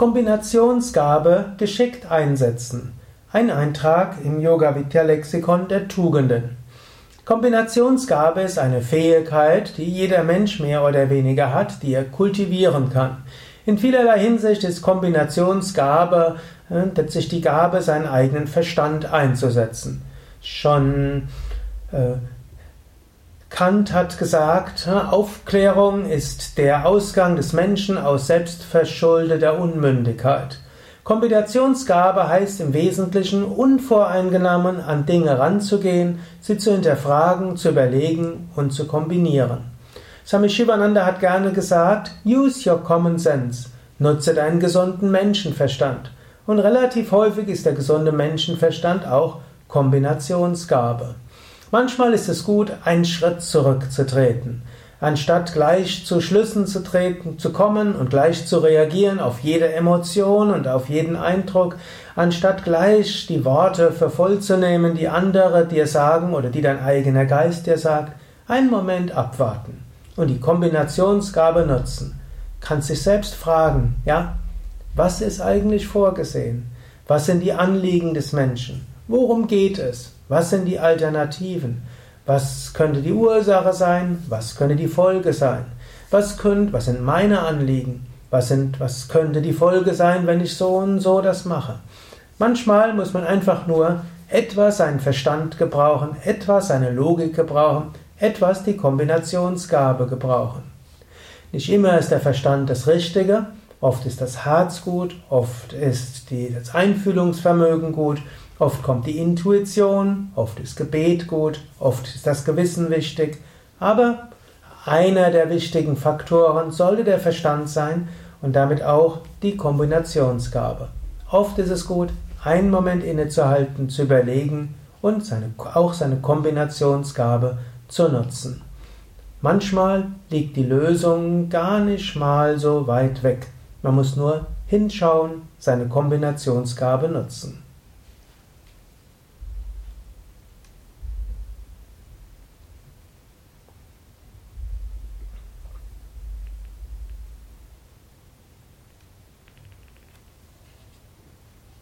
Kombinationsgabe geschickt einsetzen. Ein Eintrag im Yoga Vidya Lexikon der Tugenden. Kombinationsgabe ist eine Fähigkeit, die jeder Mensch mehr oder weniger hat, die er kultivieren kann. In vielerlei Hinsicht ist Kombinationsgabe äh, letztlich die Gabe, seinen eigenen Verstand einzusetzen. Schon äh, Kant hat gesagt, Aufklärung ist der Ausgang des Menschen aus selbstverschuldeter Unmündigkeit. Kombinationsgabe heißt im Wesentlichen, unvoreingenommen an Dinge ranzugehen, sie zu hinterfragen, zu überlegen und zu kombinieren. Swami Shivananda hat gerne gesagt, use your common sense, nutze deinen gesunden Menschenverstand. Und relativ häufig ist der gesunde Menschenverstand auch Kombinationsgabe. Manchmal ist es gut, einen Schritt zurückzutreten. Anstatt gleich zu Schlüssen zu treten, zu kommen und gleich zu reagieren auf jede Emotion und auf jeden Eindruck, anstatt gleich die Worte für voll zu nehmen, die andere dir sagen oder die dein eigener Geist dir sagt, einen Moment abwarten und die Kombinationsgabe nutzen. Kannst dich selbst fragen, ja, was ist eigentlich vorgesehen? Was sind die Anliegen des Menschen? Worum geht es? Was sind die Alternativen? Was könnte die Ursache sein? Was könnte die Folge sein? Was, könnt, was sind meine Anliegen? Was, sind, was könnte die Folge sein, wenn ich so und so das mache? Manchmal muss man einfach nur etwas seinen Verstand gebrauchen, etwas seine Logik gebrauchen, etwas die Kombinationsgabe gebrauchen. Nicht immer ist der Verstand das Richtige, oft ist das Herz gut, oft ist die, das Einfühlungsvermögen gut, Oft kommt die Intuition, oft ist Gebet gut, oft ist das Gewissen wichtig, aber einer der wichtigen Faktoren sollte der Verstand sein und damit auch die Kombinationsgabe. Oft ist es gut, einen Moment innezuhalten, zu überlegen und seine, auch seine Kombinationsgabe zu nutzen. Manchmal liegt die Lösung gar nicht mal so weit weg. Man muss nur hinschauen, seine Kombinationsgabe nutzen.